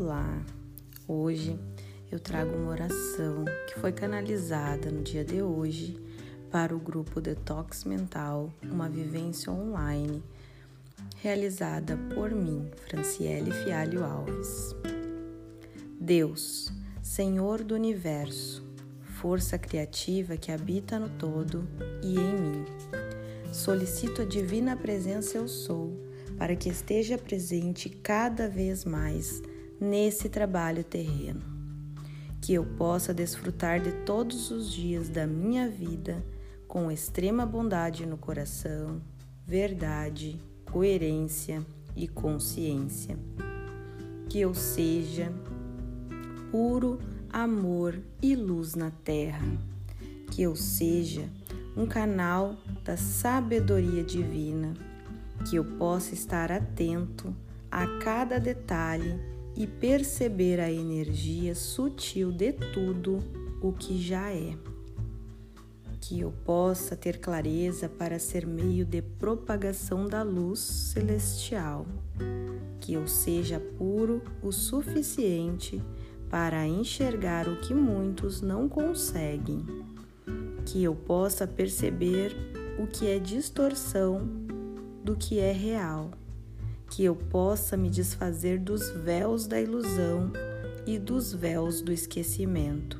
Olá! Hoje eu trago uma oração que foi canalizada no dia de hoje para o grupo Detox Mental, uma vivência online, realizada por mim, Franciele Fialho Alves. Deus, Senhor do Universo, força criativa que habita no todo e em mim. Solicito a divina presença eu sou, para que esteja presente cada vez mais nesse trabalho terreno. Que eu possa desfrutar de todos os dias da minha vida com extrema bondade no coração, verdade, coerência e consciência. Que eu seja puro amor e luz na terra. Que eu seja um canal da sabedoria divina. Que eu possa estar atento a cada detalhe e perceber a energia sutil de tudo o que já é. Que eu possa ter clareza para ser meio de propagação da luz celestial. Que eu seja puro o suficiente para enxergar o que muitos não conseguem. Que eu possa perceber o que é distorção do que é real que eu possa me desfazer dos véus da ilusão e dos véus do esquecimento,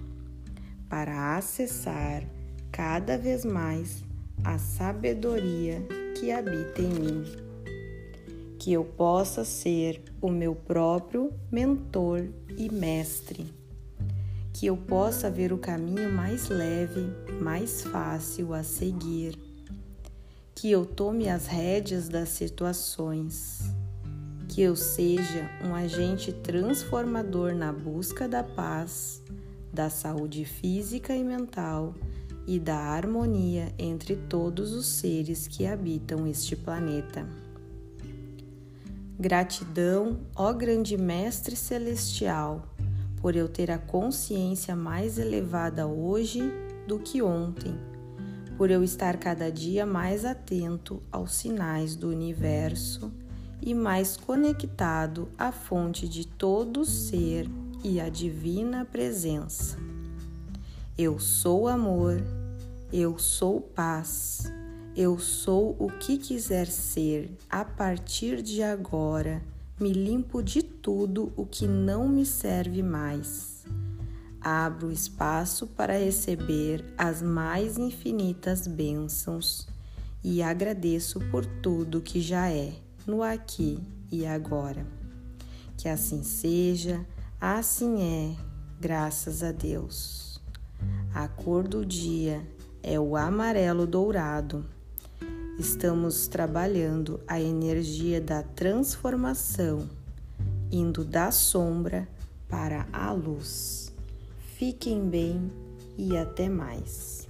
para acessar cada vez mais a sabedoria que habita em mim. Que eu possa ser o meu próprio mentor e mestre. Que eu possa ver o caminho mais leve, mais fácil a seguir. Que eu tome as rédeas das situações que eu seja um agente transformador na busca da paz, da saúde física e mental e da harmonia entre todos os seres que habitam este planeta. Gratidão, ó Grande Mestre Celestial, por eu ter a consciência mais elevada hoje do que ontem, por eu estar cada dia mais atento aos sinais do universo e mais conectado à fonte de todo ser e à divina presença. Eu sou amor, eu sou paz, eu sou o que quiser ser a partir de agora. Me limpo de tudo o que não me serve mais. Abro espaço para receber as mais infinitas bênçãos e agradeço por tudo que já é no aqui e agora. Que assim seja, assim é, graças a Deus. A cor do dia é o amarelo dourado. Estamos trabalhando a energia da transformação, indo da sombra para a luz. Fiquem bem e até mais.